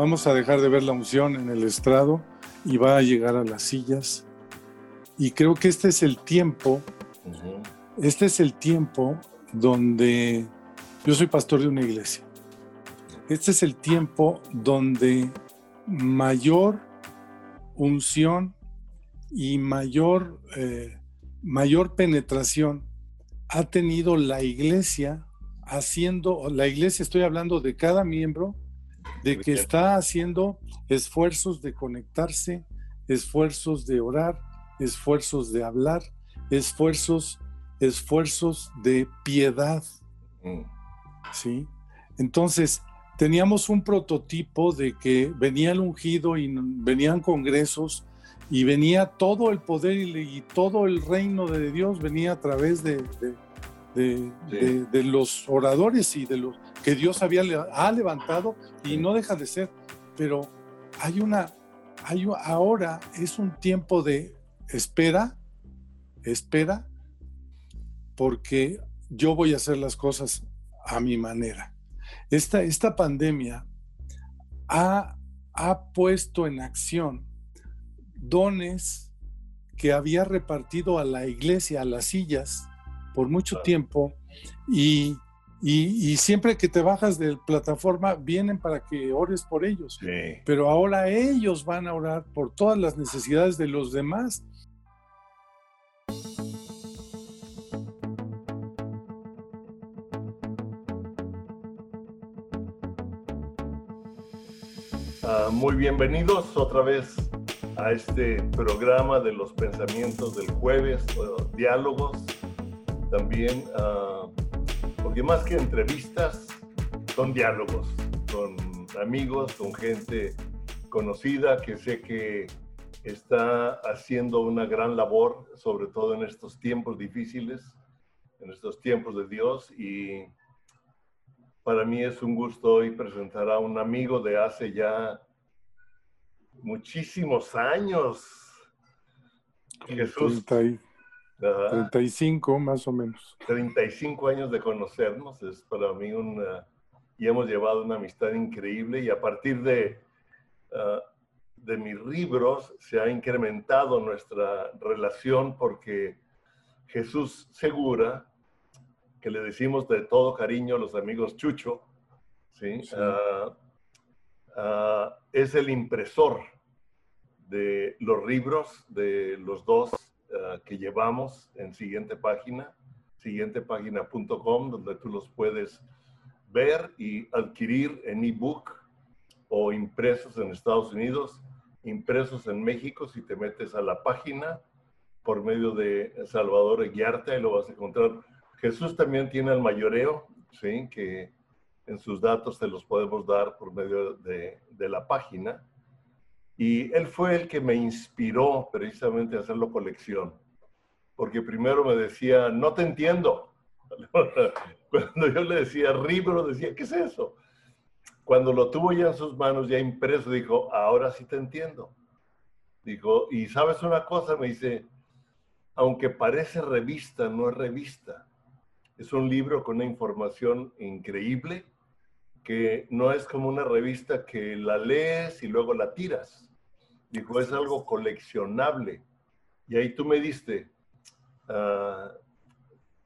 Vamos a dejar de ver la unción en el estrado y va a llegar a las sillas. Y creo que este es el tiempo, este es el tiempo donde yo soy pastor de una iglesia. Este es el tiempo donde mayor unción y mayor, eh, mayor penetración ha tenido la iglesia haciendo, la iglesia estoy hablando de cada miembro, de que está haciendo esfuerzos de conectarse, esfuerzos de orar, esfuerzos de hablar, esfuerzos, esfuerzos de piedad. Mm. ¿Sí? Entonces, teníamos un prototipo de que venía el ungido y venían congresos y venía todo el poder y, todo el reino de Dios venía a través de, de, los oradores y de los que Dios había ha levantado y no deja de ser. Pero hay una, hay, ahora es un tiempo de espera, espera, porque yo voy a hacer las cosas a mi manera. Esta, esta pandemia ha, ha puesto en acción dones que había repartido a la iglesia, a las sillas, por mucho tiempo, y, y, siempre que te bajas de plataforma vienen para que ores por ellos. Pero ahora ellos van a orar por todas las necesidades de los demás. Ah, muy bienvenidos otra vez a este programa de los pensamientos del jueves, diálogos. También, ah, porque más que entrevistas, son diálogos con amigos, con gente conocida que sé que está haciendo una gran labor, sobre todo en estos tiempos difíciles, en estos tiempos de Dios. Y para mí es un gusto hoy presentar a un amigo de hace ya muchísimos años. Jesús. 35 más o menos. 35 años de conocernos, es para mí una... Y hemos llevado una amistad increíble y a partir de, ah, de mis libros se ha incrementado nuestra relación porque Jesús Segura que le decimos de todo cariño a los amigos Chucho, ¿sí? Ah, ah, es el impresor de los libros de los dos ah, que llevamos en siguiente página, siguientepágina.com, donde tú los puedes ver y adquirir en ebook o impresos en Estados Unidos, impresos en México, si te metes a la página por medio de Salvador Eguiarte, ahí lo vas a encontrar Jesús también tiene el mayoreo, ¿sí? que en sus datos te los podemos dar por medio de, la página. Y él fue el que me inspiró precisamente a hacerlo colección, porque primero me decía, no te entiendo. Cuando yo le decía libro, decía, ¿qué es eso? Cuando lo tuvo ya en sus manos, ya impreso, dijo, ahora sí te entiendo. Dijo, y sabes una cosa, me dice, aunque parece revista, no es revista. Es un libro con una información increíble que no es como una revista que la lees y luego la tiras. Dijo, es algo coleccionable. Y ahí tú me diste, uh,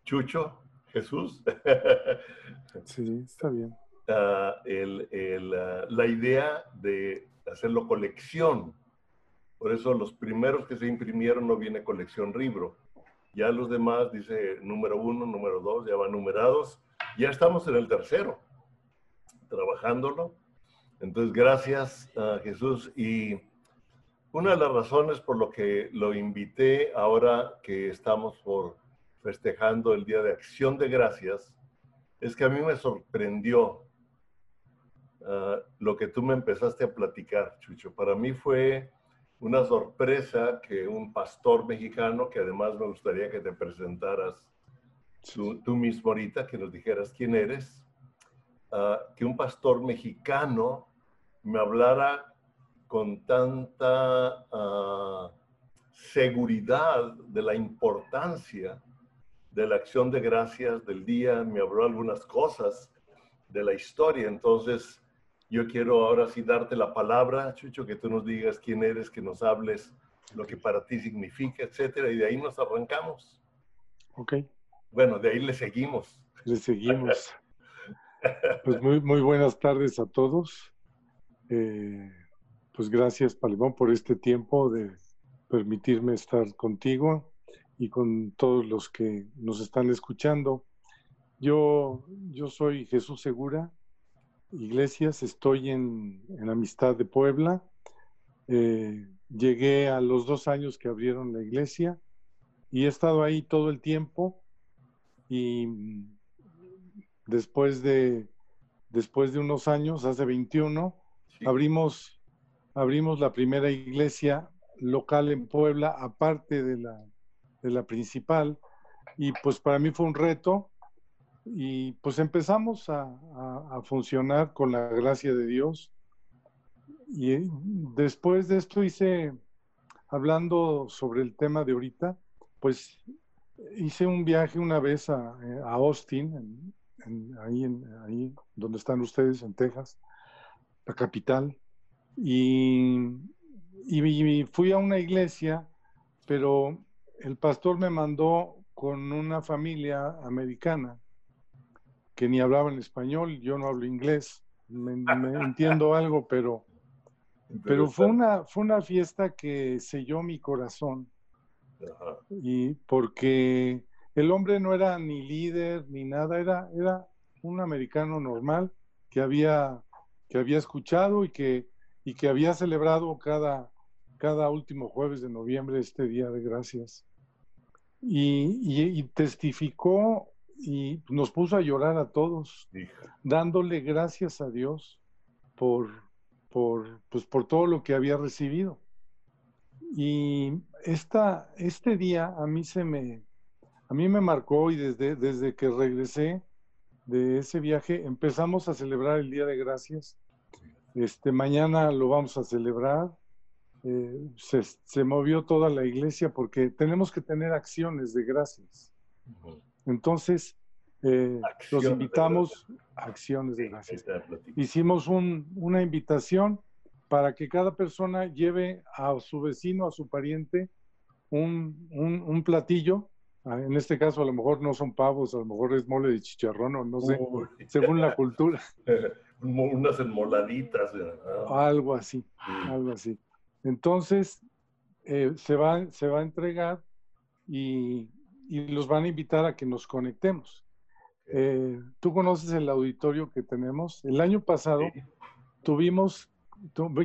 Chucho, Jesús. sí, está bien. Uh, el, el, uh, la idea de hacerlo colección. Por eso los primeros que se imprimieron no viene colección libro. Ya los demás, dice número uno, número dos, ya van numerados. Ya estamos en el tercero, trabajándolo. Entonces, gracias a Jesús. Y una de las razones por lo que lo invité ahora que estamos por festejando el Día de Acción de Gracias, es que a mí me sorprendió ah, lo que tú me empezaste a platicar, Chucho. Para mí fue una sorpresa que un pastor mexicano, que además me gustaría que te presentaras tú, mismo ahorita, que nos dijeras quién eres, ah, que un pastor mexicano me hablara con tanta ah, seguridad de la importancia de la acción de gracias del día, me habló algunas cosas de la historia, entonces yo quiero ahora sí darte la palabra, Chucho, que tú nos digas quién eres, que nos hables lo que para ti significa, etcétera, y de ahí nos arrancamos. Ok. Bueno, de ahí le seguimos. Le seguimos. pues muy, muy buenas tardes a todos. Eh, pues gracias, Palimón, por este tiempo de permitirme estar contigo y con todos los que nos están escuchando. Yo, yo soy Jesús Segura Iglesias, estoy en, en Amistad de Puebla. Eh, llegué a los dos años que abrieron la iglesia y he estado ahí todo el tiempo y después de, después de unos años, hace 21, abrimos, abrimos la primera iglesia local en Puebla, aparte de la, de la principal, y pues para mí fue un reto y pues empezamos a, a, funcionar con la gracia de Dios. Y después de esto hice, hablando sobre el tema de ahorita, pues hice un viaje una vez a, a Austin, ahí, en, ahí donde están ustedes, en Texas, la capital, y, y fui a una iglesia, pero el pastor me mandó con una familia americana que ni hablaban español, yo no hablo inglés, me, entiendo algo, pero, pero fue una, fue una fiesta que selló mi corazón. Y porque el hombre no era ni líder ni nada, era, era un americano normal que había, que había escuchado y que, y que había celebrado cada, cada último jueves de noviembre este Día de Gracias. y, y testificó y nos puso a llorar a todos, dándole gracias a Dios por, por, pues por todo lo que había recibido. Y esta, este día a mí se me, a mí me marcó y desde, desde que regresé de ese viaje empezamos a celebrar el Día de Gracias. Este, mañana lo vamos a celebrar. Eh, se, se, movió toda la iglesia porque tenemos que tener acciones de gracias. Entonces, eh, los invitamos a acciones de gracias. Hicimos una invitación para que cada persona lleve a su vecino, a su pariente, un, platillo. Ah, en este caso, a lo mejor no son pavos, a lo mejor es mole de chicharrón o no sé, según la cultura. Unas enmoladitas. Algo así, algo así. Entonces, eh, se, va, se va a entregar y, y los van a invitar a que nos conectemos. Eh, tú conoces el auditorio que tenemos. El año pasado tuvimos,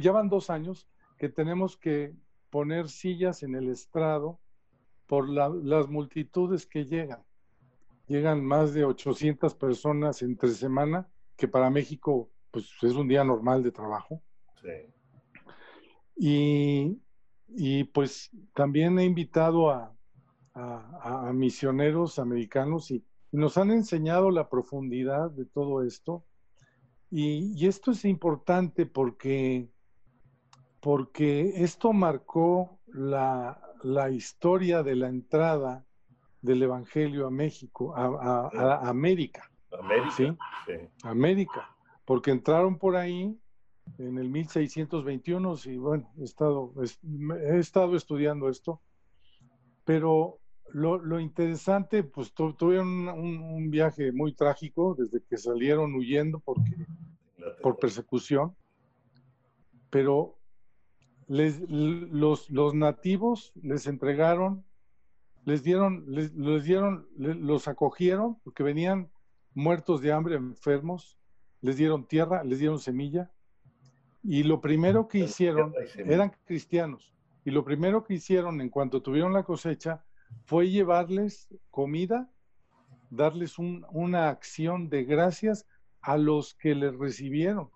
llevan dos años que tenemos que poner sillas en el estrado por las multitudes que llegan. Llegan más de 800 personas entre semana, que para México pues, es un día normal de trabajo. Y, y pues también he invitado a, a, misioneros americanos y, nos han enseñado la profundidad de todo esto. Y, esto es importante porque, porque esto marcó la, historia de la entrada del Evangelio a México, a, América. América. ¿sí? América. Porque entraron por ahí en el 1621 y bueno, he estado, he estado estudiando esto, pero lo, interesante, pues tuvieron un, viaje muy trágico desde que salieron huyendo porque, por persecución, pero les, los, los nativos les entregaron, les dieron, les, dieron, los acogieron porque venían muertos de hambre, enfermos, les dieron tierra, les dieron semilla, y lo primero que hicieron, eran cristianos, y lo primero que hicieron en cuanto tuvieron la cosecha, fue llevarles comida, darles una acción de gracias a los que les recibieron.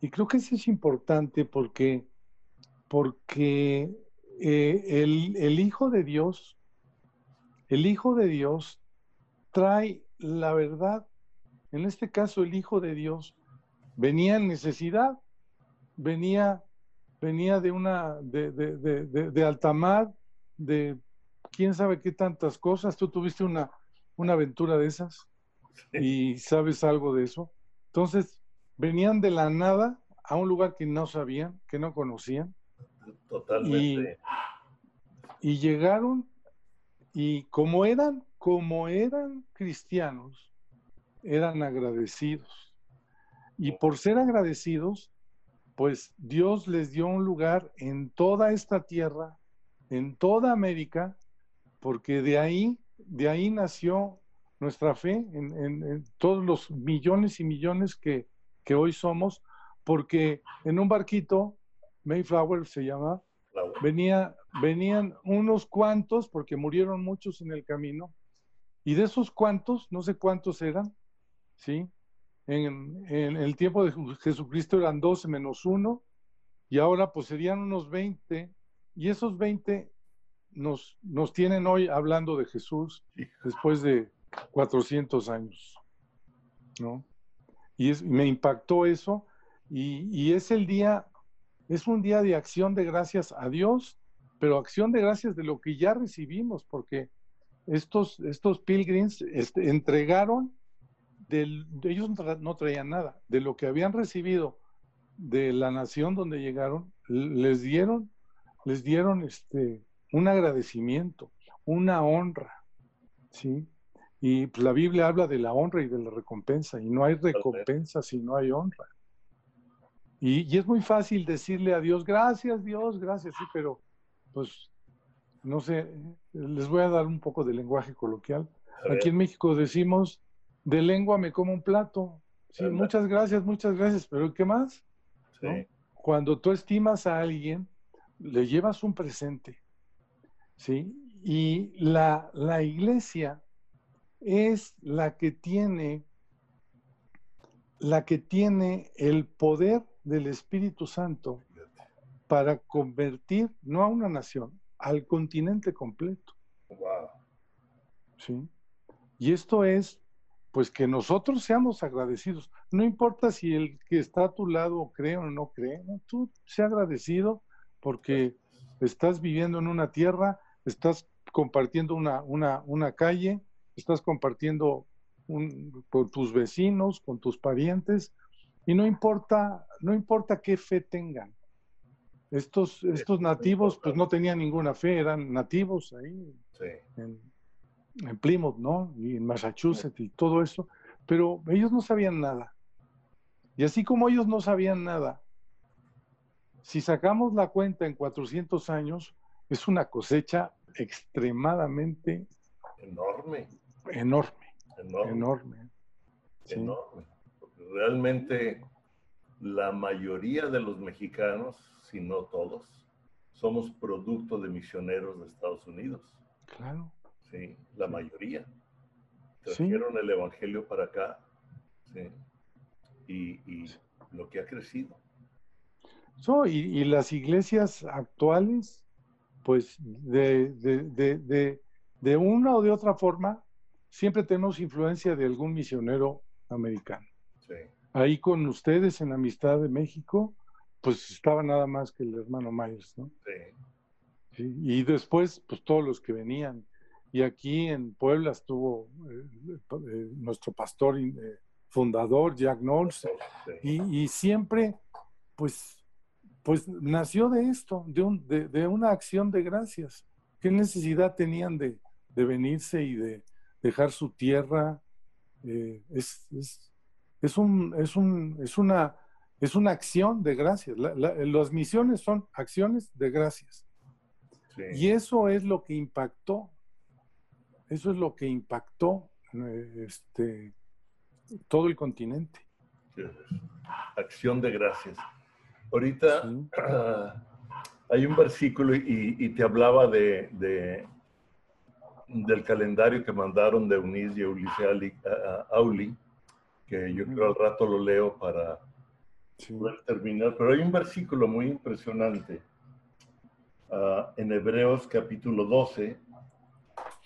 Y creo que eso es importante porque, porque eh, el, el Hijo de Dios, el Hijo de Dios trae la verdad. En este caso, el Hijo de Dios venía en necesidad, venía, venía de una, de, de, de, de alta mar, de quién sabe qué tantas cosas. Tú tuviste una, una aventura de esas y sabes algo de eso. Entonces, venían de la nada a un lugar que no sabían, que no conocían. Totalmente. Y, y llegaron y como eran, como eran cristianos, eran agradecidos. Y por ser agradecidos, pues Dios les dio un lugar en toda esta tierra, en toda América, porque de ahí, de ahí nació nuestra fe en, todos los millones y millones que, que, hoy somos, porque en un barquito, Mayflower se llama, venía, venían unos cuantos, porque murieron muchos en el camino, y de esos cuantos, no sé cuántos eran, ¿sí? En, el tiempo de Jesucristo eran 12 menos 1, y ahora pues serían unos 20, y esos 20 nos, nos tienen hoy hablando de Jesús después de 400 años, ¿no? Y me impactó eso, y, y es el día, es un día de acción de gracias a Dios, pero acción de gracias de lo que ya recibimos, porque estos, estos pilgrims este, entregaron, del, ellos no traían nada, de lo que habían recibido de la nación donde llegaron, les dieron, les dieron este, un agradecimiento, una honra, ¿sí? Y pues, la Biblia habla de la honra y de la recompensa, y no hay recompensa si no hay honra. Y, y, es muy fácil decirle a Dios, gracias Dios, gracias, sí, pero pues, no sé, les voy a dar un poco de lenguaje coloquial. Aquí en México decimos, de lengua me como un plato. Sí, muchas gracias, muchas gracias, pero ¿qué más? Cuando tú estimas a alguien, le llevas un presente, ¿sí? Y la, la iglesia es la que tiene la que tiene el poder del Espíritu Santo para convertir no a una nación, al continente completo. Wow. ¿Sí? Y esto es, pues que nosotros seamos agradecidos. No importa si el que está a tu lado cree o no cree, tú sea agradecido porque estás viviendo en una tierra, estás compartiendo una, una, una calle, estás compartiendo con tus vecinos, con tus parientes, y no importa, no importa qué fe tengan. Estos, estos nativos pues no tenían ninguna fe, eran nativos ahí en, Plymouth, ¿no? Y en Massachusetts y todo eso, pero ellos no sabían nada. Y así como ellos no sabían nada, si sacamos la cuenta en 400 años, es una cosecha extremadamente enorme. Enorme. Enorme. Enorme. Realmente la mayoría de los mexicanos si no todos, somos producto de misioneros de Estados Unidos. Claro. Sí, la mayoría. Trajeron el Evangelio para acá. Sí. Y, lo que ha crecido. y, las iglesias actuales, pues de, de, de, una o de otra forma, siempre tenemos influencia de algún misionero americano. Sí. Ahí con ustedes en Amistad de México, pues estaba nada más que el hermano Myers, ¿no? Sí. Y después, pues todos los que venían. Y aquí en Puebla estuvo eh, eh, nuestro pastor eh, fundador, Jack Knowles, y, siempre, pues, pues nació de esto, de, un, de, una acción de gracias. ¿Qué necesidad tenían de, de venirse y de dejar su tierra? es, es, es, un, es, un, es una es una acción de gracias. las misiones son acciones de gracias. Y eso es lo que impactó, eso es lo que impactó eh, este, todo el continente. Acción de gracias. Ahorita hay un versículo y, te hablaba de, del calendario que mandaron de Eunice y Ulises Auli, que yo creo al rato lo leo para terminar, pero hay un versículo muy impresionante ah, en Hebreos capítulo 12,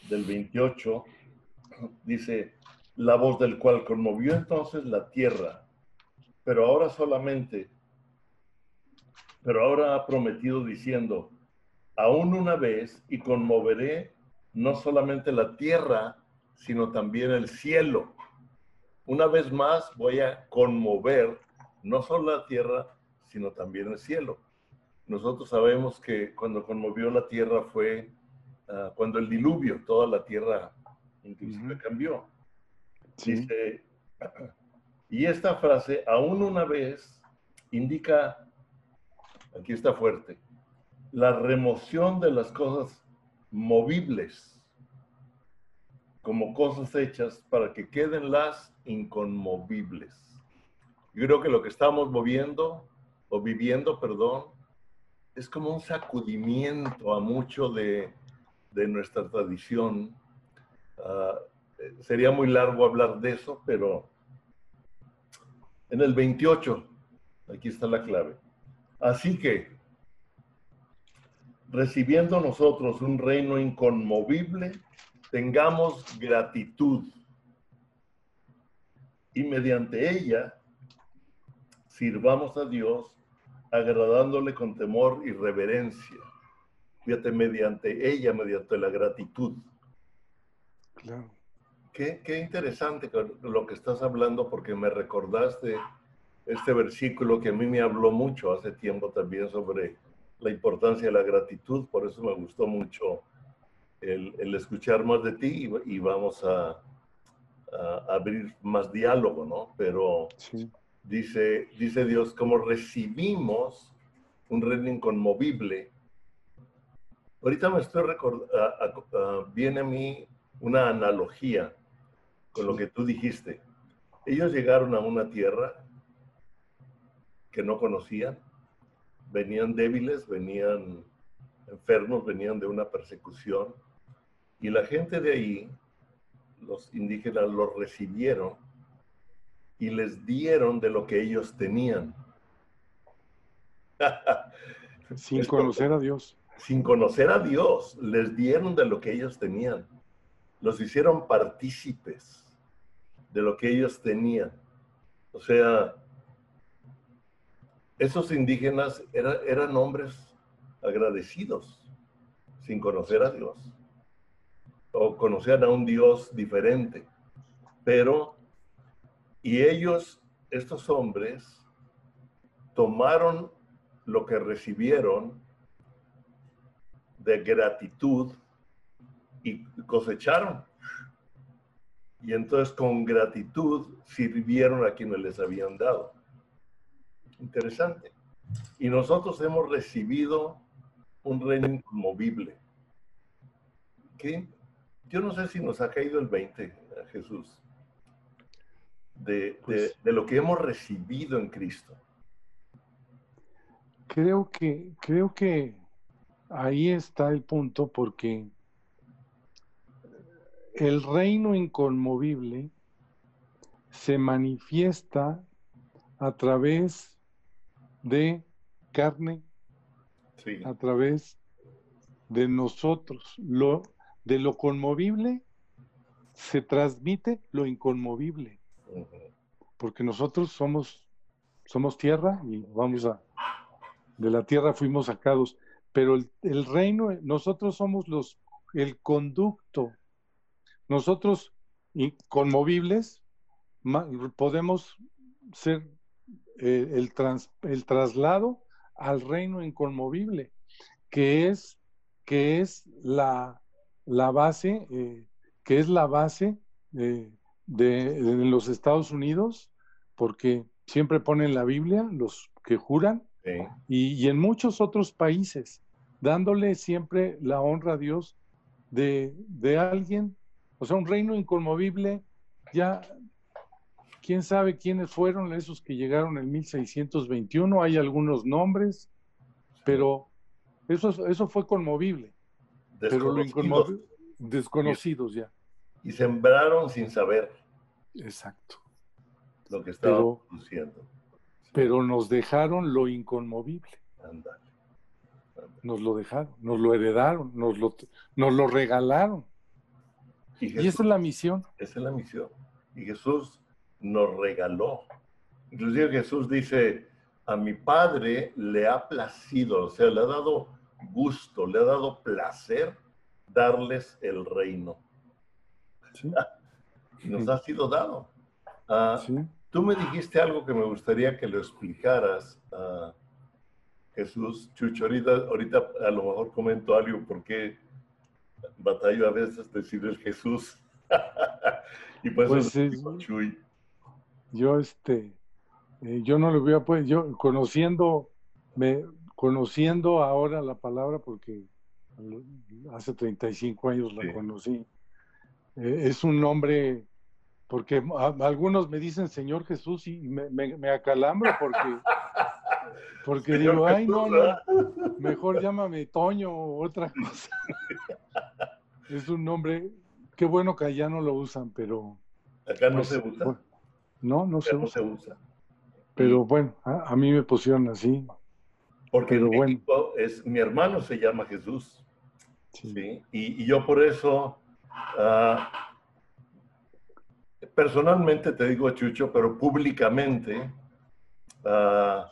del 28, dice, la voz del cual conmovió entonces la tierra, pero ahora solamente, pero ahora ha prometido diciendo, aún una vez y conmoveré no solamente la tierra, sino también el cielo. Una vez más voy a conmover no solo la tierra, sino también el cielo. Nosotros sabemos que cuando conmovió la tierra fue ah, cuando el diluvio, toda la tierra inclusive cambió. Dice, y esta frase, aún una vez, indica, aquí está fuerte, la remoción de las cosas movibles como cosas hechas para que queden las inconmovibles. Yo creo que lo que estamos moviendo o viviendo, perdón, es como un sacudimiento a mucho de, nuestra tradición. Ah, sería muy largo hablar de eso, pero en el 28, aquí está la clave. Así que, recibiendo nosotros un reino inconmovible, tengamos gratitud y mediante ella sirvamos a Dios agradándole con temor y reverencia. Fíjate, mediante ella, mediante la gratitud. Claro. Qué, qué interesante lo que estás hablando porque me recordaste este versículo que a mí me habló mucho hace tiempo también sobre la importancia de la gratitud, por eso me gustó mucho el, escuchar más de ti y, vamos a, abrir más diálogo, ¿no? Pero dice, dice Dios, como recibimos un reino inconmovible, ahorita me estoy recordando, viene a mí una analogía con lo que tú dijiste. Ellos llegaron a una tierra que no conocían, venían débiles, venían enfermos, venían de una persecución, y la gente de ahí, los indígenas, los recibieron y les dieron de lo que ellos tenían. sin conocer a Dios. Sin conocer a Dios, les dieron de lo que ellos tenían. Los hicieron partícipes de lo que ellos tenían. O sea, esos indígenas eran hombres agradecidos, sin conocer a Dios o conocían a un Dios diferente. Pero, y ellos, estos hombres, tomaron lo que recibieron de gratitud y cosecharon. Y entonces con gratitud sirvieron a quienes les habían dado. Interesante. Y nosotros hemos recibido un reino inconmovible. ¿Qué? yo no sé si nos ha caído el 20, Jesús, pues de, lo que hemos recibido en Cristo. Creo que, creo que ahí está el punto porque el reino inconmovible se manifiesta a través de carne, a través de nosotros. Lo, de lo conmovible se transmite lo inconmovible. Porque nosotros somos, somos tierra y vamos a, de la tierra fuimos sacados, pero el, reino, nosotros somos los, el conducto. Nosotros inconmovibles podemos ser eh, el, el traslado al reino inconmovible, que es, que es la, la base, eh, que es la base de, los Estados Unidos, porque siempre ponen la Biblia, los que juran, y, en muchos otros países, dándole siempre la honra a Dios de, de alguien, o sea, un reino inconmovible, ya quién sabe quiénes fueron esos que llegaron en 1621, hay algunos nombres, pero eso, eso fue conmovible. Desconocidos. desconocidos ya. Y sembraron sin saber. Exacto. Lo que estaba produciendo. Pero nos dejaron lo inconmovible. Nos lo dejaron, nos lo heredaron, nos lo, nos lo regalaron. Y, esa es la misión. Esa es la misión. Y Jesús nos regaló. Inclusive Jesús dice, a mi Padre le ha placido, o sea, le ha dado gusto, le ha dado placer darles el reino. Nos ha sido dado. Ah, Tú me dijiste algo que me gustaría que lo explicaras, a Jesús. Chucho, ahorita, a lo mejor comento algo porque batallo a veces decir el Jesús. y pues, eso Chuy. Yo, este, eh, yo no lo a pues, yo conociendo, me, conociendo ahora la palabra, porque hace 35 años la conocí, eh, es un nombre porque algunos me dicen Señor Jesús y me, me, acalambro porque, porque digo, ay, no, no, mejor llámame Toño o otra cosa. es un nombre, qué bueno que allá no lo usan, pero... Acá no pues, se usa. no, no, se, usa. Pero bueno, a, mí me pusieron así. Porque bueno. es, mi hermano se llama Jesús. Sí. Y, yo por eso... Ah, personalmente te digo, Chucho, pero públicamente, uh,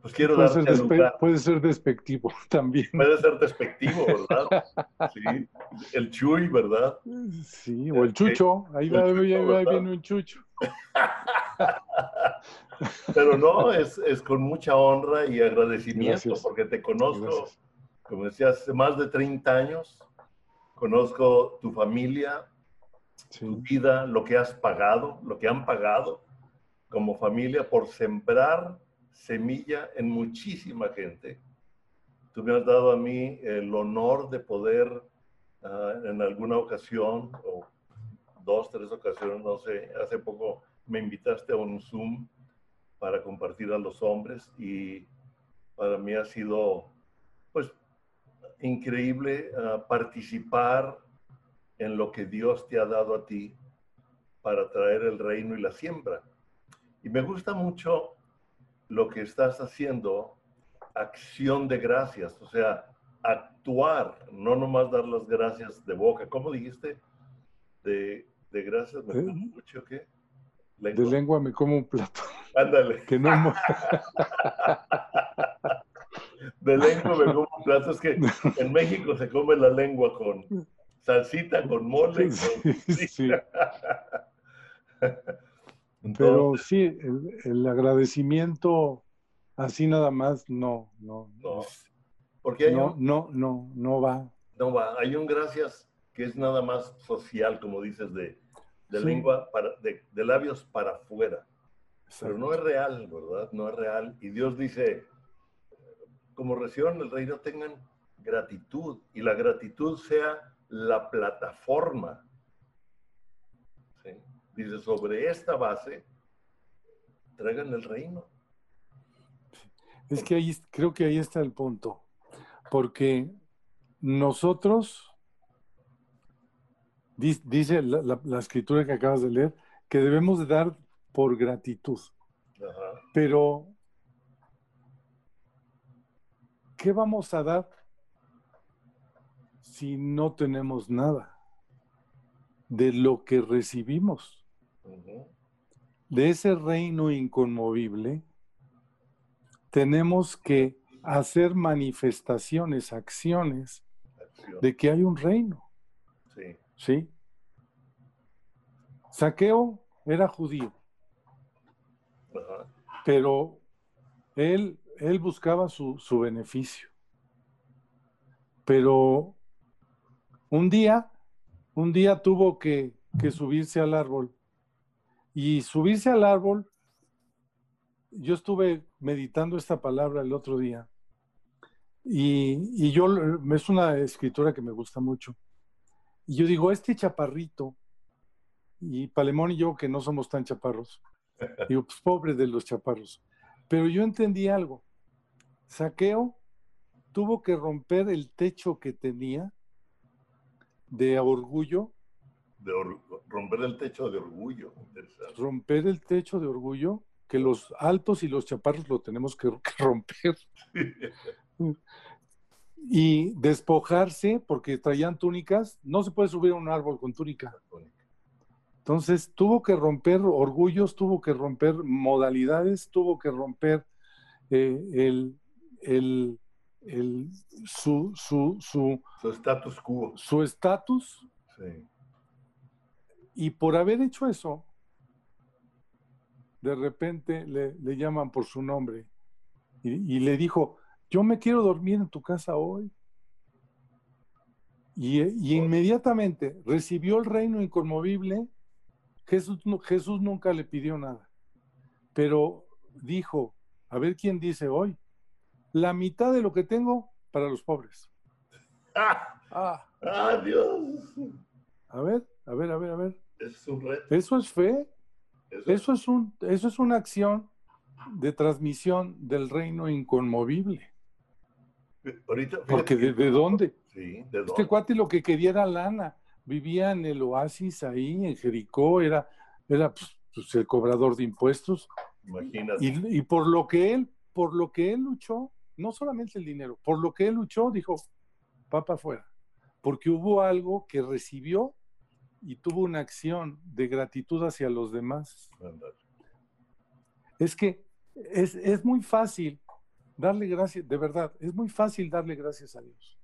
pues quiero puede ser, puede ser despectivo también. Puede ser despectivo, ¿verdad? Sí. El Chuy, ¿verdad? Sí, o el Chucho. Ahí, va, viene un Chucho. Pero no, es, es, con mucha honra y agradecimiento porque te conozco, como decías, hace más de 30 años. Conozco tu familia, tu vida, lo que has pagado, lo que han pagado como familia por sembrar semilla en muchísima gente. Tú me has dado a mí el honor de poder ah, en alguna ocasión, o dos, tres ocasiones, no sé, hace poco me invitaste a un Zoom para compartir a los hombres y para mí ha sido, pues, increíble ah, participar en lo que Dios te ha dado a ti para traer el reino y la siembra. Y me gusta mucho lo que estás haciendo, acción de gracias, o sea, actuar, no nomás dar las gracias de boca. ¿Cómo dijiste? De, de gracias, ¿me mucho qué? De lengua me como un plato. Ándale. Que no... de lengua me como un plato. Es que en México se come la lengua con, salsita con mole. Sí. Pero sí, el, agradecimiento así nada más no, no. No, porque no, no, no, no va. No va. Hay un gracias que es nada más social, como dices, de, de lengua, para, de, de, labios para afuera. Pero no es real, ¿verdad? No es real. Y Dios dice, como reciban el reino, tengan gratitud. Y la gratitud sea la plataforma. Dice, sobre esta base, traigan el reino. Es que ahí creo que ahí está el punto, porque nosotros, dice la, escritura que acabas de leer, que debemos de dar por gratitud. Pero, ¿qué vamos a dar si no tenemos nada de lo que recibimos? De ese reino inconmovible, tenemos que hacer manifestaciones, acciones de que hay un reino. Sí. ¿Sí? Saqueo era judío, pero él, él buscaba su, su beneficio. Pero un día, un día tuvo que, subirse al árbol. Y subirse al árbol, yo estuve meditando esta palabra el otro día. Y, y, yo, es una escritura que me gusta mucho. Y yo digo, este chaparrito, y Palemón y yo, que no somos tan chaparros, digo, pues pobre de los chaparros. Pero yo entendí algo. Saqueo tuvo que romper el techo que tenía de orgullo. De romper el techo de orgullo. Romper el techo de orgullo, que los altos y los chaparros lo tenemos que, romper. y despojarse, porque traían túnicas, no se puede subir a un árbol con túnica. Entonces tuvo que romper orgullos, tuvo que romper modalidades, tuvo que romper eh, el, el, el, su, su, su, status quo. Su estatus. Sí. Y por haber hecho eso, de repente le, llaman por su nombre y, le dijo, yo me quiero dormir en tu casa hoy. Y, y inmediatamente recibió el reino inconmovible. Jesús, Jesús nunca le pidió nada, pero dijo, a ver quién dice hoy, la mitad de lo que tengo para los pobres. ¡Ah! ¡Ah! ¡Ah, Dios! A ver, a ver, a ver, a ver. Es un reto. Eso es fe. Eso, es un, eso es una acción de transmisión del reino inconmovible. Ahorita, Porque ¿de, dónde? Sí, ¿de Este cuate lo que quería era lana. Vivía en el oasis ahí, en Jericó, era, era pues, pues, el cobrador de impuestos. Imagínate. Y, y, por lo que él, por lo que él luchó, no solamente el dinero, por lo que él luchó, dijo, papa fuera. Porque hubo algo que recibió y tuvo una acción de gratitud hacia los demás. Es que es, muy fácil darle gracias, de verdad, es muy fácil darle gracias a Dios.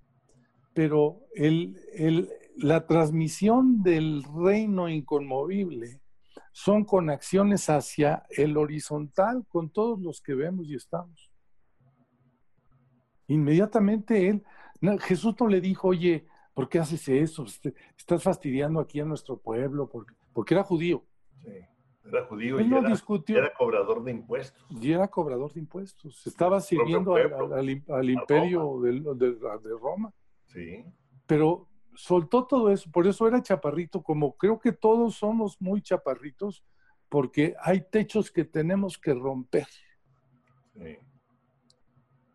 Pero el, la transmisión del reino inconmovible son con acciones hacia el horizontal, con todos los que vemos y estamos. Inmediatamente él, Jesús no le dijo, oye, ¿por qué haces eso? Este, estás fastidiando aquí a nuestro pueblo, porque, porque era judío. Sí, era judío y era, cobrador de impuestos. Y era cobrador de impuestos. Estaba sirviendo al, imperio de, de, Roma. Sí. Pero soltó todo eso, por eso era chaparrito, como creo que todos somos muy chaparritos, porque hay techos que tenemos que romper. Sí.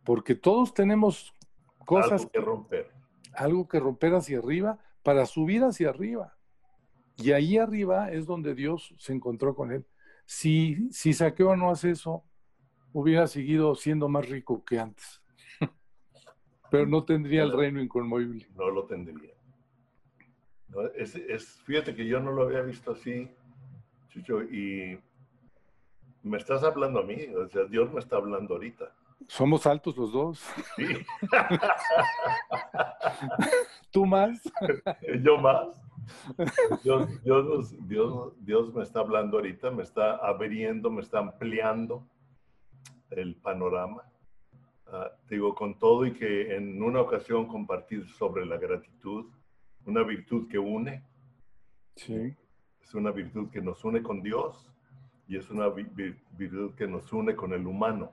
Porque todos tenemos cosas que romper algo que romper hacia arriba para subir hacia arriba. Y ahí arriba es donde Dios se encontró con él. Si, si Saqueo no hace eso, hubiera seguido siendo más rico que antes. Pero no tendría el reino inconmovible. No lo tendría. es, fíjate que yo no lo había visto así, Chucho, y me estás hablando a mí, o sea, Dios me está hablando ahorita. Somos altos los dos. Sí. ¿Tú más? Yo más. Dios, Dios, Dios, me está hablando ahorita, me está abriendo, me está ampliando el panorama. Ah, digo, con todo y que en una ocasión compartir sobre la gratitud, una virtud que une. Sí. Es una virtud que nos une con Dios y es una virtud que nos une con el humano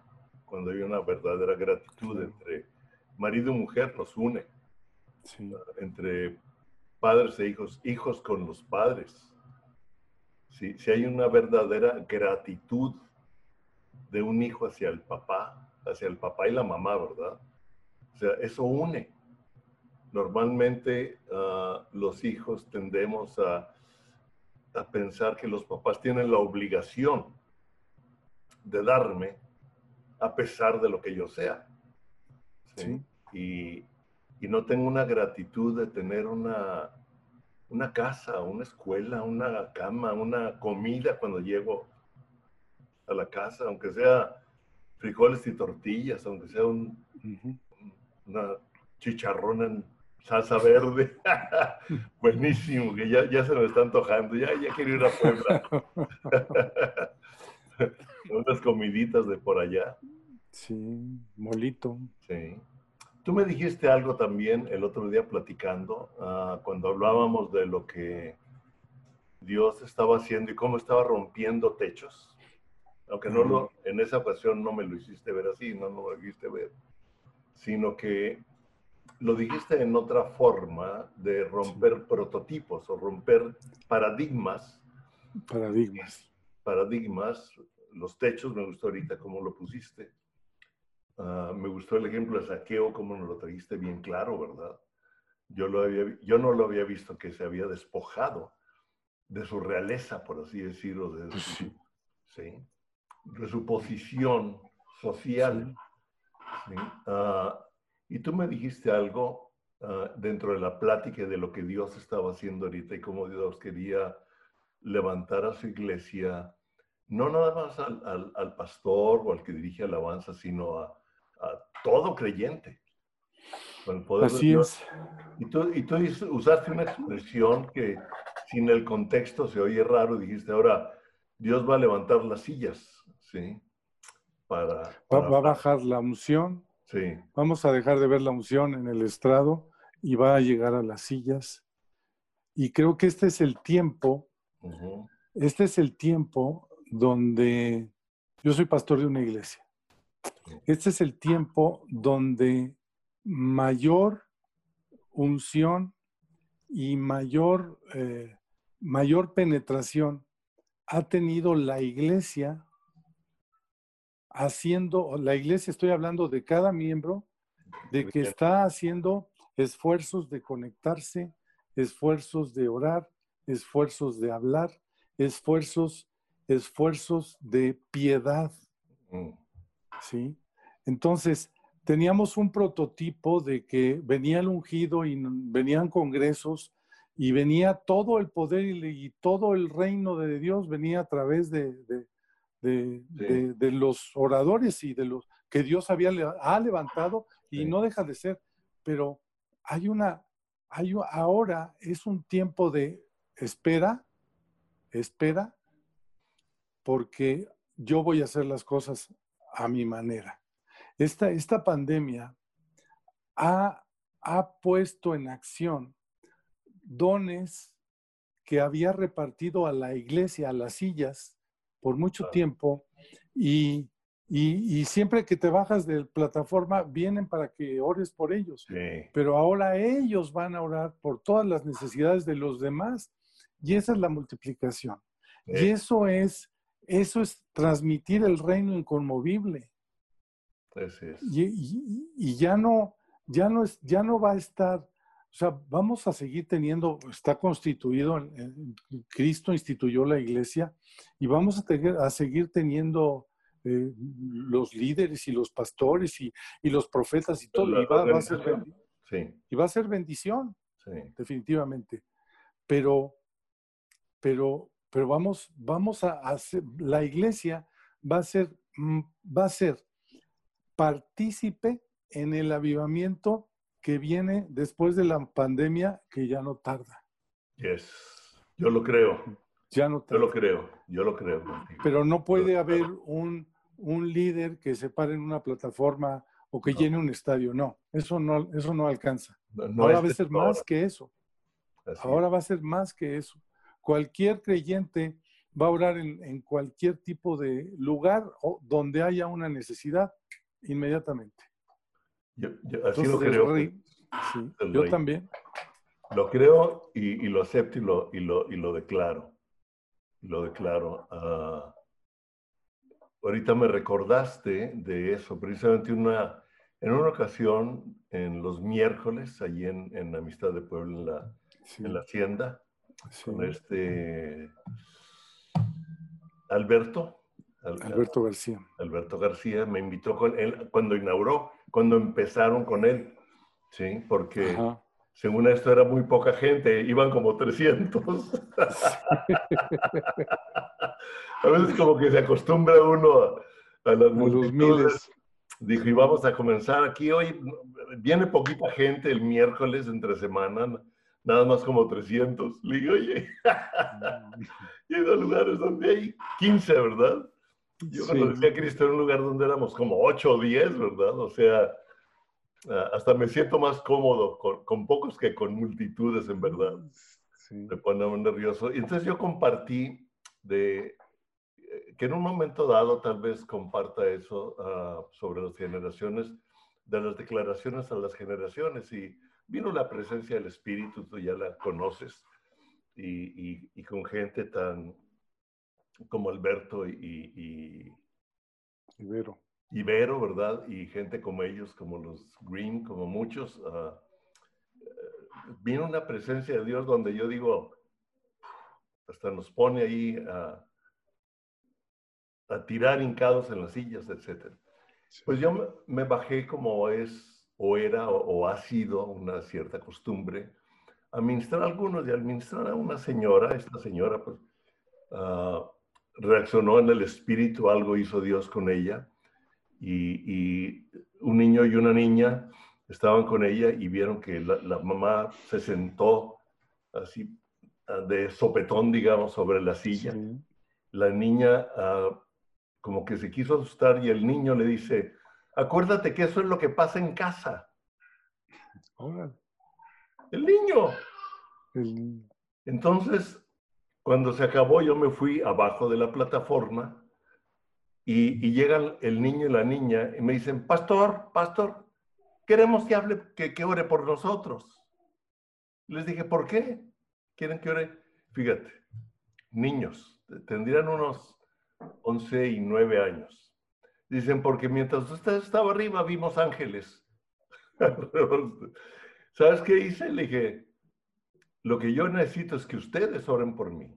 cuando hay una verdadera gratitud entre marido y mujer, nos une. Entre padres e hijos, hijos con los padres. Si, si hay una verdadera gratitud de un hijo hacia el papá, hacia el papá y la mamá, ¿verdad? O sea, eso une. Normalmente ah, los hijos tendemos a, a pensar que los papás tienen la obligación de darme a pesar de lo que yo sea. ¿sí? Y, no tengo una gratitud de tener una, una casa, una escuela, una cama, una comida cuando llego a la casa, aunque sea frijoles y tortillas, aunque sea un, una chicharrón en salsa verde. Buenísimo, que ya, ya se me está antojando, ya, ya quiero ir a Puebla. Unas comiditas de por allá. Sí, molito. Sí. Tú me dijiste algo también el otro día platicando, ah, cuando hablábamos de lo que Dios estaba haciendo y cómo estaba rompiendo techos. Aunque no lo, en esa ocasión no me lo hiciste ver así, no, no lo hiciste ver, sino que lo dijiste en otra forma de romper prototipos o romper paradigmas. Paradigmas. Paradigmas. Los techos, me gustó ahorita cómo lo pusiste. Ah, me gustó el ejemplo de saqueo, como nos lo trajiste bien claro, ¿verdad? Yo, lo había, yo no lo había visto que se había despojado de su realeza, por así decirlo, de su, ¿sí? de su posición social. Ah, y tú me dijiste algo ah, dentro de la plática de lo que Dios estaba haciendo ahorita y cómo Dios quería levantar a su iglesia, no nada más al, al pastor o al que dirige alabanza, sino a, a todo creyente. Así es. Y tú, y tú usaste una expresión que sin el contexto se oye raro. Dijiste, ahora, Dios va a levantar las sillas, ¿sí? Para, va, a bajar la unción. Sí. Vamos a dejar de ver la unción en el estrado y va a llegar a las sillas. Y creo que este es el tiempo, este es el tiempo donde yo soy pastor de una iglesia. Este es el tiempo donde mayor unción y mayor, eh, mayor penetración ha tenido la iglesia haciendo, la iglesia, estoy hablando de cada miembro, de que está haciendo esfuerzos de conectarse, esfuerzos de orar, esfuerzos de hablar, esfuerzos, esfuerzos de piedad. Mm. ¿Sí? Entonces, teníamos un prototipo de que venía el ungido y venían congresos y venía todo el poder y, todo el reino de Dios venía a través de, de, los oradores y de los que Dios había ha levantado y no deja de ser, pero hay una, hay, ahora es un tiempo de espera, espera, porque yo voy a hacer las cosas a mi manera. Esta, esta pandemia ha, ha puesto en acción dones que había repartido a la iglesia, a las sillas, por mucho tiempo, y, siempre que te bajas de plataforma, vienen para que ores por ellos. Pero ahora ellos van a orar por todas las necesidades de los demás, y esa es la multiplicación. Y eso es, eso es transmitir el reino inconmovible. Y, ya no, ya no es, ya no va a estar o sea, vamos a seguir teniendo, está constituido, Cristo instituyó la iglesia y vamos a, a seguir teniendo eh, los líderes y los pastores y, los profetas y todo. Y va, a ser, y va a ser bendición, definitivamente. Pero, pero, pero vamos, vamos a hacer, la iglesia va a ser, mm, va a ser partícipe en el avivamiento que viene después de la pandemia que ya no tarda. Yes. Yo lo creo. Ya no tarda. Yo lo creo, yo lo creo. Pero no puede haber un, un, líder que se pare en una plataforma o que llene un estadio. No, eso no, eso no alcanza. Ahora va a ser más que eso. Ahora va a ser más que eso. Cualquier creyente va a orar en, en cualquier tipo de lugar o donde haya una necesidad inmediatamente. Yo, así lo creo. yo también. Lo creo y, lo acepto y lo, y lo, y lo declaro. Lo declaro. Ah, ahorita me recordaste de eso, precisamente una, en una ocasión, en los miércoles, allí en, en Amistad de Pueblo, en la, en la hacienda, con este Alberto. Alberto García. Alberto García me invitó con él cuando inauguró cuando empezaron con él, ¿sí? Porque según esto era muy poca gente, iban como 300. a veces como que se acostumbra uno a, las miles. Dijo, y vamos a comenzar aquí hoy. Viene poquita gente el miércoles entre semana, nada más como 300. Le digo, oye, y hay dos lugares donde hay 15, ¿verdad? Yo conocí a Cristo en un lugar donde éramos como 8 o 10, ¿verdad? O sea, hasta me siento más cómodo con, pocos que con multitudes, en verdad. Sí. Me pone nervioso. Y entonces yo compartí de eh, que en un momento dado tal vez comparta eso ah, sobre las generaciones, de las declaraciones a las generaciones. Y vino la presencia del Espíritu, tú ya la conoces, y, y con gente tan como Alberto y, y Ibero. Ibero, ¿verdad? Y gente como ellos, como los Green, como muchos. Uh, vino una presencia de Dios donde yo digo, hasta nos pone ahí a, a tirar hincados en las sillas, etc. Pues yo me, bajé como es o era o, ha sido una cierta costumbre, a ministrar a algunos y administrar a una señora, esta señora pues uh, reaccionó en el espíritu, algo hizo Dios con ella. Y, un niño y una niña estaban con ella y vieron que la, mamá se sentó así de sopetón, digamos, sobre la silla. la niña ah, como que se quiso asustar y el niño le dice, acuérdate que eso es lo que pasa en casa. El niño. Entonces, cuando se acabó, yo me fui abajo de la plataforma y, llegan el niño y la niña y me dicen, pastor, pastor, queremos que hable, que, que ore por nosotros. Les dije, ¿por qué? ¿Quieren que ore? Fíjate, niños, tendrían unos 11 y 9 años. Dicen, porque mientras usted estaba arriba vimos ángeles. ¿Sabes qué hice? Le dije, lo que yo necesito es que ustedes oren por mí.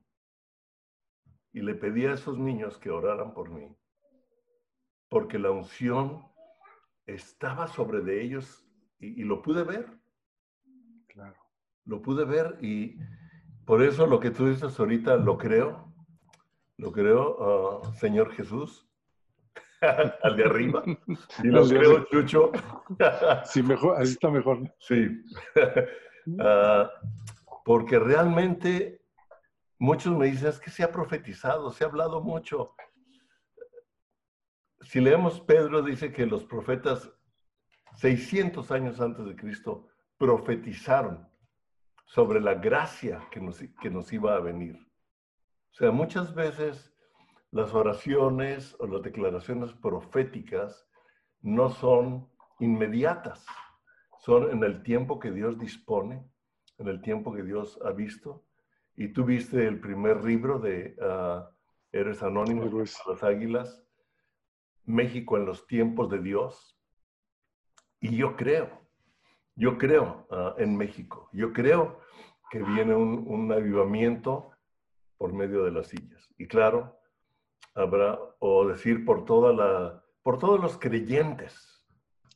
Y le pedí a esos niños que oraran por mí. Porque la unción estaba sobre de ellos y, lo pude ver. Claro. Lo pude ver y por eso lo que tú dices ahorita lo creo. Lo creo, ah, Señor Jesús. al de arriba. Y lo creo, Chucho. sí, mejor, así está mejor. Sí. Ah, porque realmente muchos me dicen, es que se ha profetizado, se ha hablado mucho. Si leemos Pedro, dice que los profetas 600 años antes de Cristo profetizaron sobre la gracia que nos, que nos iba a venir. O sea, muchas veces las oraciones o las declaraciones proféticas no son inmediatas, son en el tiempo que Dios dispone, en el tiempo que Dios ha visto. Y tú viste el primer libro de uh, Eres Anónimo, las Águilas, México en los tiempos de Dios. Y yo creo, yo creo ah, en México, yo creo que viene un, un avivamiento por medio de las sillas. Y claro, habrá, o decir por toda la, por todos los creyentes.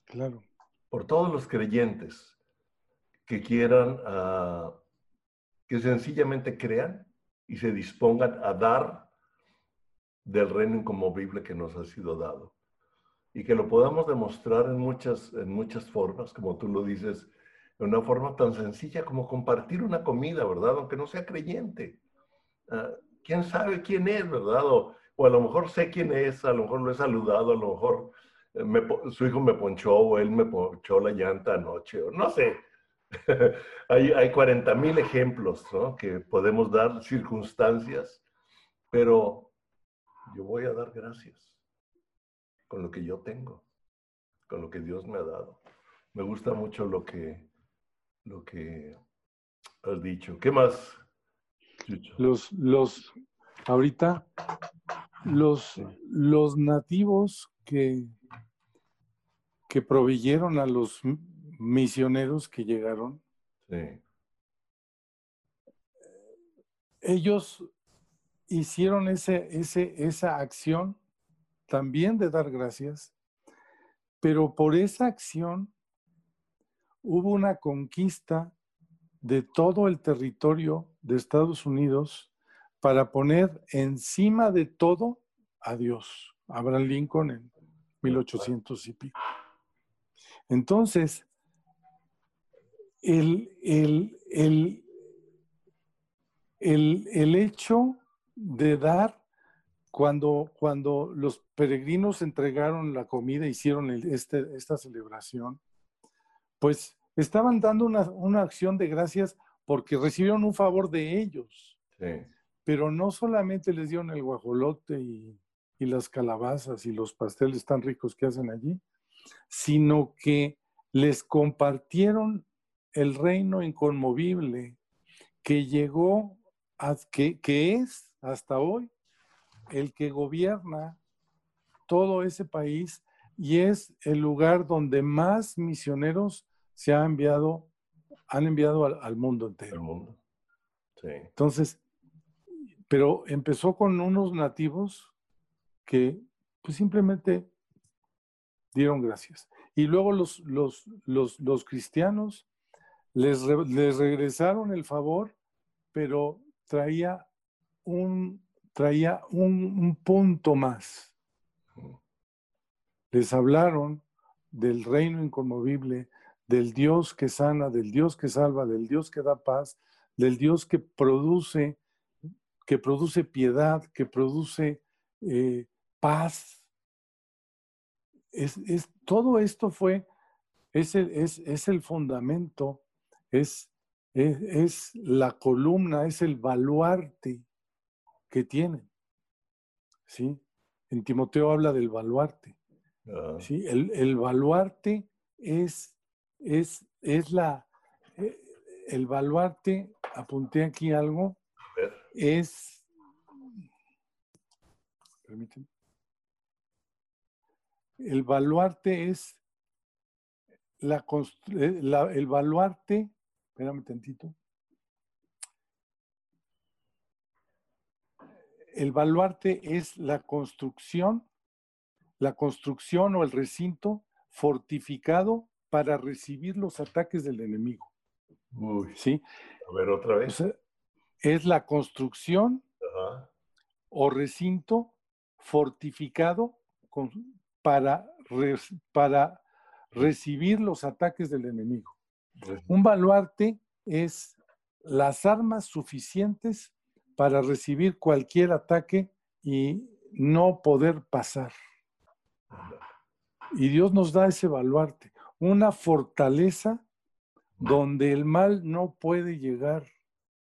Claro. Por todos los creyentes que quieran, uh, que sencillamente crean y se dispongan a dar del reino inconmovible que nos ha sido dado. Y que lo podamos demostrar en muchas, en muchas formas, como tú lo dices, de una forma tan sencilla como compartir una comida, ¿verdad? Aunque no sea creyente. Uh, ¿Quién sabe quién es, verdad? o a lo mejor sé quién es, a lo mejor lo he saludado, a lo mejor eh, su hijo me ponchó o él me ponchó la llanta anoche, o no sé. hay, hay 40 mil ejemplos ¿no? que podemos dar, circunstancias, pero yo voy a dar gracias con lo que yo tengo, con lo que Dios me ha dado. Me gusta mucho lo que, lo que has dicho. ¿Qué más? Los, los, ahorita los, los nativos que, que proveyeron a los misioneros que llegaron, ellos hicieron ese, ese, esa acción también de dar gracias, pero por esa acción hubo una conquista de todo el territorio de Estados Unidos para poner encima de todo a Dios. Abraham Lincoln en 1800 y pico. Entonces, el, el, hecho de dar, cuando, cuando los peregrinos entregaron la comida, hicieron este, esta celebración, pues estaban dando una, una, acción de gracias porque recibieron un favor de ellos. Sí pero no solamente les dieron el guajolote y, las calabazas y los pasteles tan ricos que hacen allí, sino que les compartieron el reino inconmovible que llegó, a, que, que es hasta hoy el que gobierna todo ese país y es el lugar donde más misioneros se han enviado, han enviado al, mundo entero. mundo. Sí. Entonces, pero empezó con unos nativos que pues simplemente dieron gracias. Y luego los, los, los, cristianos les, les, regresaron el favor, pero traía un, traía un, punto más. Les hablaron del reino inconmovible, del Dios que sana, del Dios que salva, del Dios que da paz, del Dios que produce que produce piedad, que produce eh, paz. Es, todo esto fue, es el, es, el fundamento, es, es, la columna, es el baluarte que tienen. ¿sí? En Timoteo habla del baluarte. Ah. ¿sí? El, el, baluarte es, es, es la, eh, el baluarte, apunté aquí algo, es, permítanme, el baluarte es la, eh, la, el baluarte, espérame tantito, el baluarte es la construcción, la construcción o el recinto fortificado para recibir los ataques del enemigo. ¿Sí? A ver, otra vez. Es la construcción o recinto fortificado para, para recibir los ataques del enemigo. Un baluarte es las armas suficientes para recibir cualquier ataque y no poder pasar. Y Dios nos da ese baluarte, una fortaleza donde el mal no puede llegar,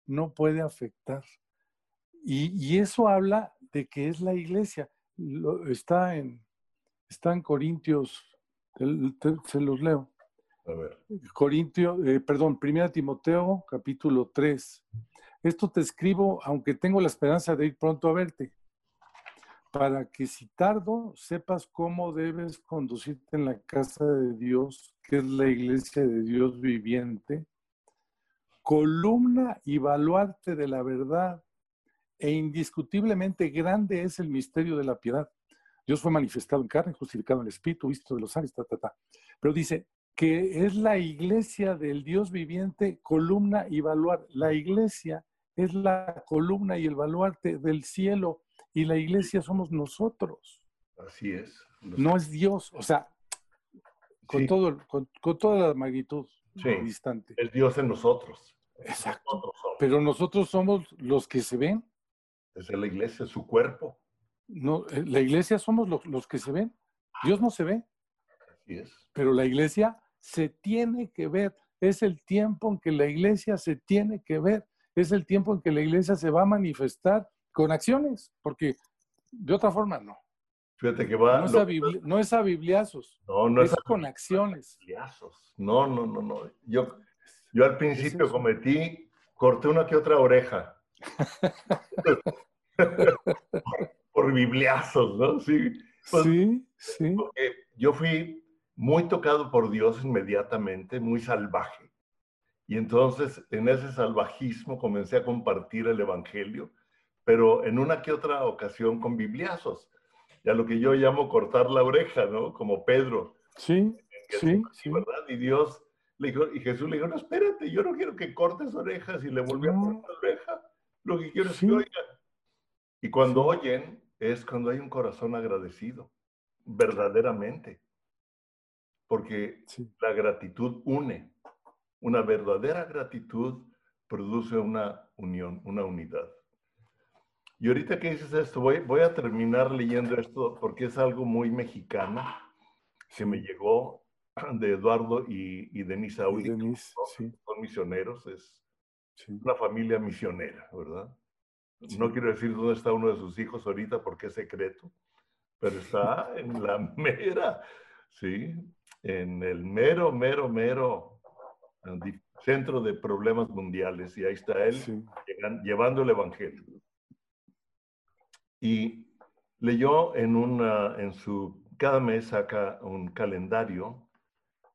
no puede afectar. Y, eso habla de que es la iglesia. está, en, está en Corintios, se los leo. A ver. Corintio, eh, perdón, 1 Timoteo, capítulo 3. Esto te escribo, aunque tengo la esperanza de ir pronto a verte, para que si tardo sepas cómo debes conducirte en la casa de Dios, que es la iglesia de Dios viviente, columna y baluarte de la verdad, e indiscutiblemente grande es el misterio de la piedad. Dios fue manifestado en carne, justificado en el Espíritu, visto de los ángeles, ta, ta, ta. Pero dice que es la iglesia del Dios viviente, columna y baluarte. La iglesia es la columna y el baluarte del cielo y la iglesia somos nosotros. Así es. No es Dios, o sea, con, todo, con, toda la magnitud distante. Es Dios en nosotros. Exacto. Pero nosotros somos los que se ven. Es la iglesia, su cuerpo. No, eh, la iglesia somos los, los que se ven. Dios no se ve. Así es. Pero la iglesia se tiene que ver. Es el tiempo en que la iglesia se tiene que ver es el tiempo en que la iglesia se va a manifestar con acciones, porque de otra forma no. Fíjate que va. No es, a, no es a bibliazos. No, no es, con acciones. No, no, no, no. Yo, yo al principio cometí, corté una que otra oreja. por, bibliazos, ¿no? Sí, pues, sí. sí. Yo fui muy tocado por Dios inmediatamente, muy salvaje. Y entonces en ese salvajismo comencé a compartir el Evangelio, pero en una que otra ocasión con bibliazos, ya lo que yo llamo cortar la oreja, ¿no? Como Pedro. Sí, sí, sí. ¿verdad? Y Dios le dijo, y Jesús le dijo, no, espérate, yo no quiero que cortes orejas y le volvió a cortar la oreja. Lo que quiero es que oigan. Y cuando oyen es cuando hay un corazón agradecido, verdaderamente. Porque la gratitud une. Una verdadera gratitud produce una unión, una unidad. Y ahorita que dices esto, voy, voy a terminar leyendo esto porque es algo muy mexicano que me llegó de Eduardo y, y Denise Audi. Son misioneros, es una familia misionera, ¿verdad? No quiero decir dónde está uno de sus hijos ahorita porque es secreto, pero está en la mera, ¿sí? En el mero, mero, mero centro de problemas mundiales y ahí está él llevando el Evangelio. Y leyó en, una, en su, cada mes saca un calendario,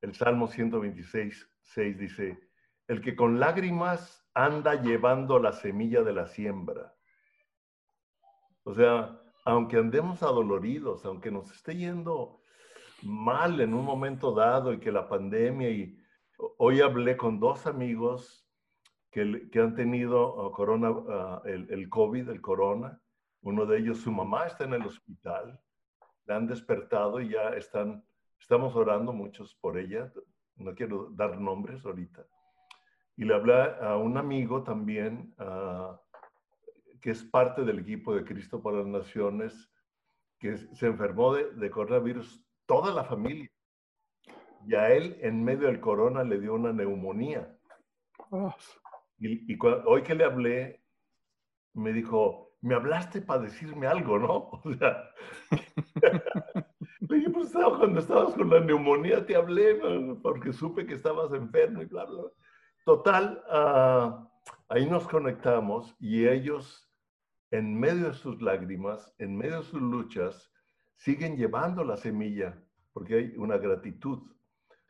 el Salmo 126, 6 dice, el que con lágrimas anda llevando la semilla de la siembra. O sea, aunque andemos adoloridos, aunque nos esté yendo mal en un momento dado y que la pandemia y Hoy hablé con dos amigos que, que han tenido uh, corona, uh, el, el, COVID, el corona. Uno de ellos, su mamá está en el hospital. La han despertado y ya están, estamos orando muchos por ella. No quiero dar nombres ahorita. Y le hablé a un amigo también uh, que es parte del equipo de Cristo para las Naciones, que se enfermó de, coronavirus, toda la familia. Y a él, en medio del corona, le dio una neumonía. Oh. Y, hoy que le hablé, me dijo, me hablaste para decirme algo, ¿no? O sea, le dije, pues cuando estabas con la neumonía te hablé, porque supe que estabas enfermo y bla, bla. Total, uh, ahí nos conectamos y ellos, en medio de sus lágrimas, en medio de sus luchas, siguen llevando la semilla, porque hay una gratitud.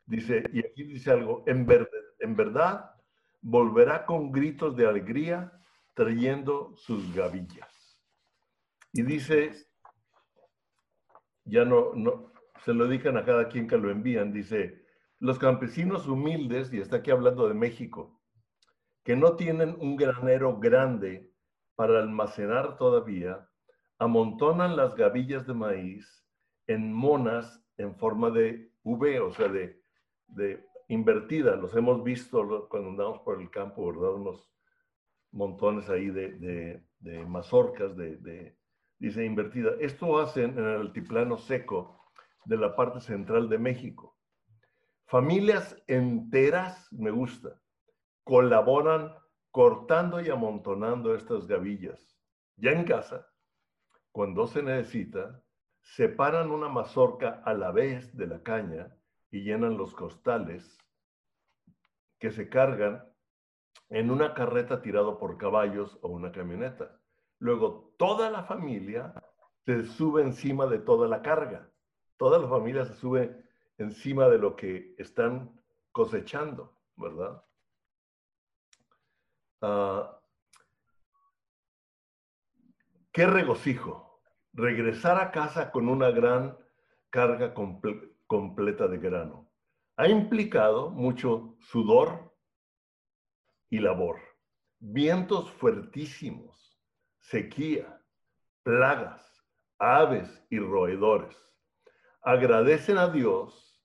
Dice, y aquí dice algo, en, en verdad volverá con gritos de alegría trayendo sus gavillas. Y dice, ya no, no, se lo dedican a cada quien que lo envían, dice, los campesinos humildes, y está aquí hablando de México, que no tienen un granero grande para almacenar todavía, amontonan las gavillas de maíz en monas en forma de V, o sea, de, de invertida. Los hemos visto cuando andamos por el campo, ¿verdad? Unos montones ahí de, de, mazorcas, de, dice invertida. Esto hacen en el altiplano seco de la parte central de México. Familias enteras, me gusta, colaboran cortando y amontonando estas gavillas. Ya en casa, cuando se necesita, separan una mazorca a la vez de la caña y llenan los costales que se cargan en una carreta tirado por caballos o una camioneta. Luego toda la familia se sube encima de toda la carga. Toda la familia se sube encima de lo que están cosechando, ¿verdad? Ah, qué regocijo regresar a casa con una gran carga completa de grano. Ha implicado mucho sudor y labor, vientos fuertísimos, sequía, plagas, aves y roedores. Agradecen a Dios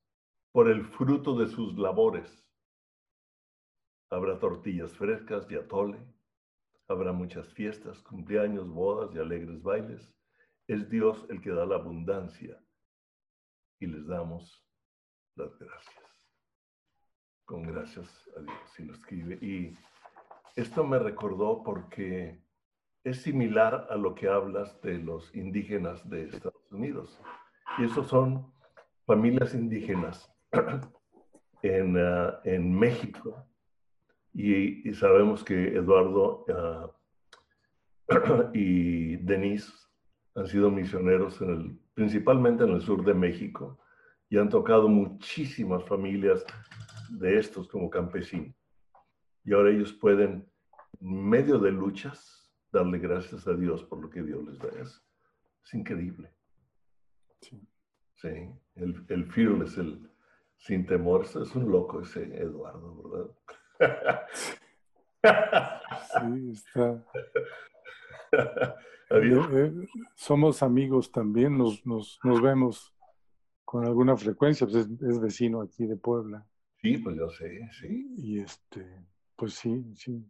por el fruto de sus labores Habrá tortillas frescas y atole. Habrá muchas fiestas, cumpleaños, bodas y alegres bailes. Es Dios el que da la abundancia y les damos las gracias. Con gracias a Dios. Y lo escribe. Y esto me recordó porque es similar a lo que hablas de los indígenas de Estados Unidos. Y esos son familias indígenas en, ah, en México y, sabemos que Eduardo ah, y Denise han sido misioneros en el, principalmente en el sur de México y han tocado muchísimas familias de estos como campesinos. Y ahora ellos pueden, en medio de luchas, darle gracias a Dios por lo que Dios les da. Es, increíble. Sí. sí. El, el fearless, el sin temor, es un loco ese Eduardo, ¿verdad? Sí, está. Eh, eh, somos amigos también, nos, nos, nos, vemos con alguna frecuencia, pues es, vecino aquí de Puebla. Sí, pues yo sé, sí. Y este, pues sí, sí.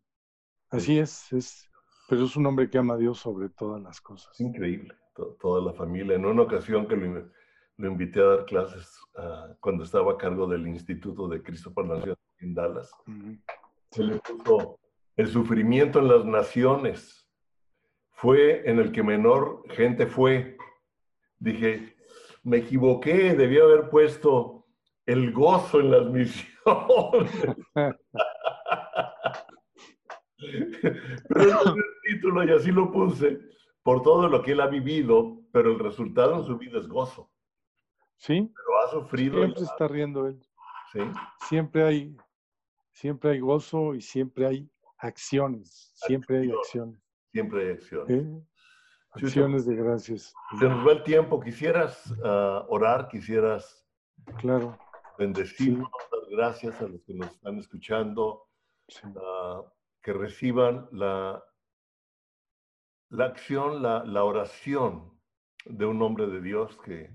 Así es, es, pero es un hombre que ama a Dios sobre todas las cosas. Increíble, toda la familia. En una ocasión que lo, invité a dar clases ah, cuando estaba a cargo del Instituto de Cristo por la Nación en Dallas. Se le puso el sufrimiento en las naciones. Fue en el que menor gente fue. Dije, me equivoqué, debía haber puesto el gozo en las misiones. pero es el título y así lo puse por todo lo que él ha vivido, pero el resultado en su vida es gozo. Sí. Pero ha sufrido. Siempre está riendo él. Sí. Siempre hay siempre hay gozo y siempre hay acciones, siempre hay acciones. Siempre hay acciones. ¿Eh? Acciones de gracias. Se nos va el tiempo. ¿Quisieras ah, orar? ¿Quisieras claro. bendecirnos? Dar gracias a los que nos están escuchando. Ah, que reciban la, la acción, la, la oración de un hombre de Dios que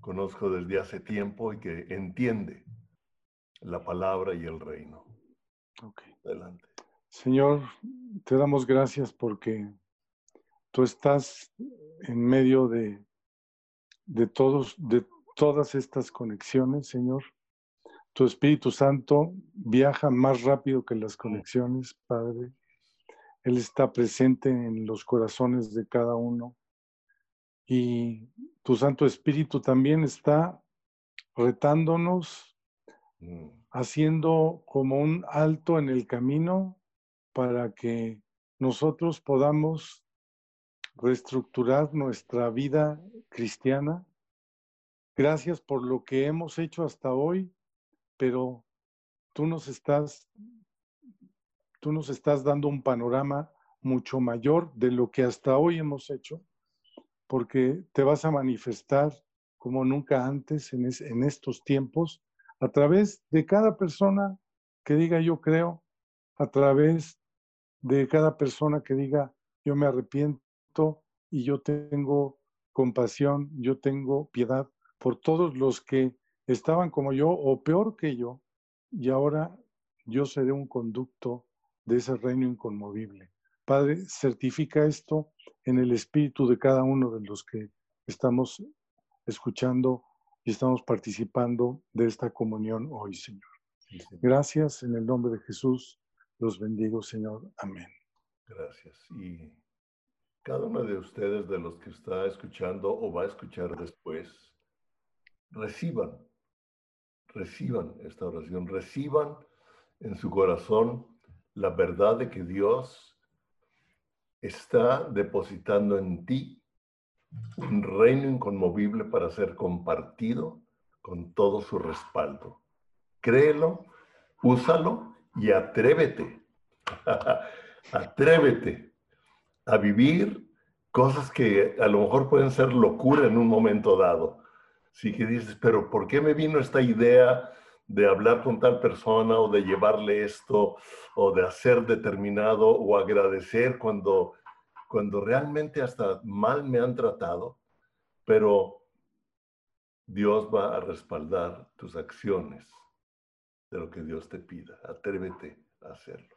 conozco desde hace tiempo y que entiende la palabra y el reino. Ok. Adelante. Señor, te damos gracias porque tú estás en medio de, de, todos, de todas estas conexiones, Señor. Tu Espíritu Santo viaja más rápido que las conexiones, Padre. Él está presente en los corazones de cada uno. Y tu Santo Espíritu también está retándonos, mm. haciendo como un alto en el camino para que nosotros podamos reestructurar nuestra vida cristiana. Gracias por lo que hemos hecho hasta hoy, pero tú nos estás tú nos estás dando un panorama mucho mayor de lo que hasta hoy hemos hecho, porque te vas a manifestar como nunca antes en, en estos tiempos a través de cada persona que diga yo creo, a través de cada persona que diga yo me arrepiento y yo tengo compasión, yo tengo piedad por todos los que estaban como yo o peor que yo y ahora yo seré un conducto de ese reino inconmovible. Padre, certifica esto en el espíritu de cada uno de los que estamos escuchando y estamos participando de esta comunión hoy, Señor. Gracias en el nombre de Jesús. Los bendigo, Señor. Amén. Gracias. Y cada uno de ustedes, de los que está escuchando o va a escuchar después, reciban, reciban esta oración, reciban en su corazón la verdad de que Dios está depositando en ti un reino inconmovible para ser compartido con todo su respaldo. Créelo, úsalo y atrévete, atrévete a vivir cosas que a lo mejor pueden ser locura en un momento dado. Sí que dices, pero ¿por qué me vino esta idea de hablar con tal persona o de llevarle esto o de hacer determinado o agradecer cuando, cuando realmente hasta mal me han tratado, pero Dios va a respaldar tus acciones de lo que Dios te pida. Atrévete a hacerlo.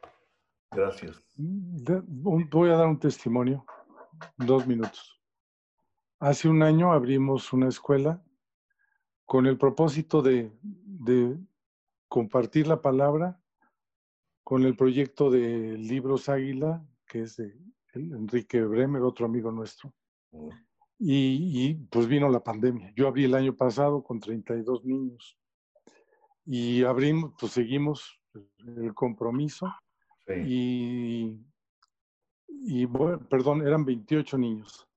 Gracias. Voy a dar un testimonio, dos minutos. Hace un año abrimos una escuela con el propósito de de compartir la palabra con el proyecto de Libros Águila, que es de Enrique Bremer, otro amigo nuestro. Mm. Y, pues vino la pandemia. Yo abrí el año pasado con 32 niños. Y abrimos, pues seguimos el compromiso. Y, y bueno, perdón, eran 28 niños.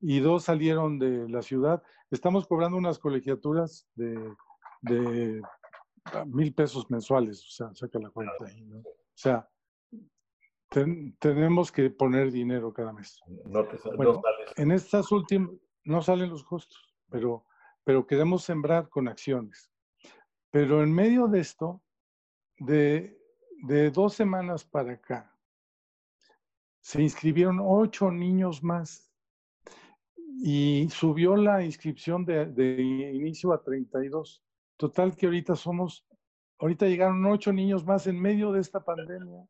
Y dos salieron de la ciudad. Estamos cobrando unas colegiaturas de de mil pesos mensuales, o sea, saca la cuenta ahí, ¿no? O sea, tenemos que poner dinero cada mes. No, te, bueno, En estas últimas, no salen los costos, pero, pero queremos sembrar con acciones. Pero en medio de esto, de, de dos semanas para acá, se inscribieron ocho niños más y subió la inscripción de, de inicio a 32. Total que ahorita somos, ahorita llegaron ocho niños más en medio de esta pandemia.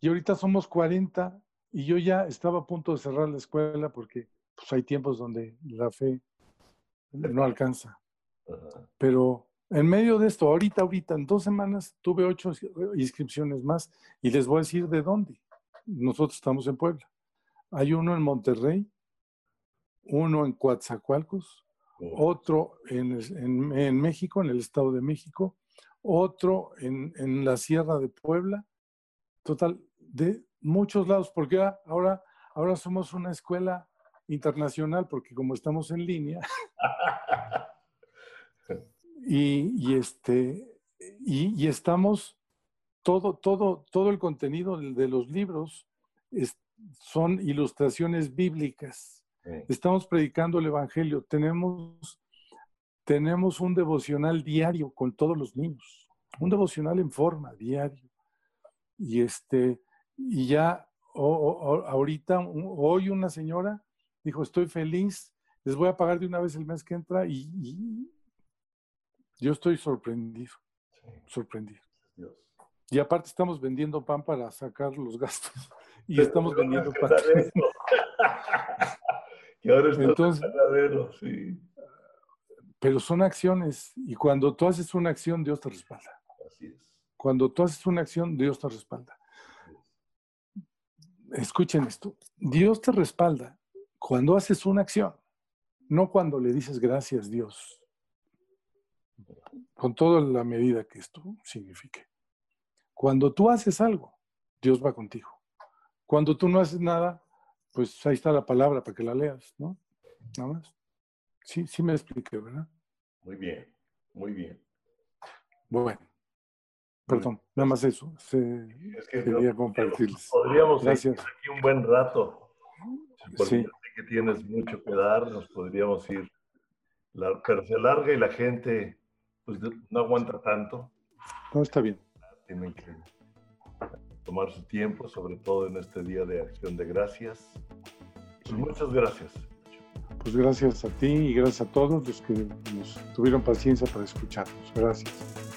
Y ahorita somos 40 y yo ya estaba a punto de cerrar la escuela porque pues, hay tiempos donde la fe no alcanza. Pero en medio de esto, ahorita, ahorita, en dos semanas tuve ocho inscripciones más y les voy a decir de dónde. Nosotros estamos en Puebla. Hay uno en Monterrey, uno en Coatzacoalcos, otro en, en, México, en el Estado de México, otro en, en, la Sierra de Puebla, total, de muchos lados, porque ahora, ahora somos una escuela internacional, porque como estamos en línea, y, y, este, y, estamos, todo, todo, todo el contenido de, los libros son ilustraciones bíblicas Estamos predicando el Evangelio. Tenemos, tenemos un devocional diario con todos los niños. Un devocional en forma, diario. Y, este, y ya ahorita, hoy una señora dijo, estoy feliz, les voy a pagar de una vez el mes que entra y, yo estoy sorprendido, sorprendido. Y aparte estamos vendiendo pan para sacar los gastos. Y estamos vendiendo pan. y ahora Entonces, sí. Pero son acciones. Y cuando tú haces una acción, Dios te respalda. Así es. Cuando tú haces una acción, Dios te respalda. Escuchen esto. Dios te respalda cuando haces una acción, no cuando le dices gracias Dios, con toda la medida que esto signifique. Cuando tú haces algo, Dios va contigo. Cuando tú no haces nada, pues ahí está la palabra para que la leas, ¿no? Nada más. Sí, sí me expliqué, ¿verdad? Muy bien, muy bien. Bueno, perdón, nada más eso. es que quería compartirles. Podríamos Gracias. aquí un buen rato. sí que tienes mucho que dar, nos podríamos ir, la, pero se larga y la gente pues no aguanta tanto. No, está bien. Tienen que tomar su tiempo, sobre todo en este día de acción de gracias. Pues muchas gracias. Pues gracias a ti y gracias a todos los que nos tuvieron paciencia para escucharnos. Gracias.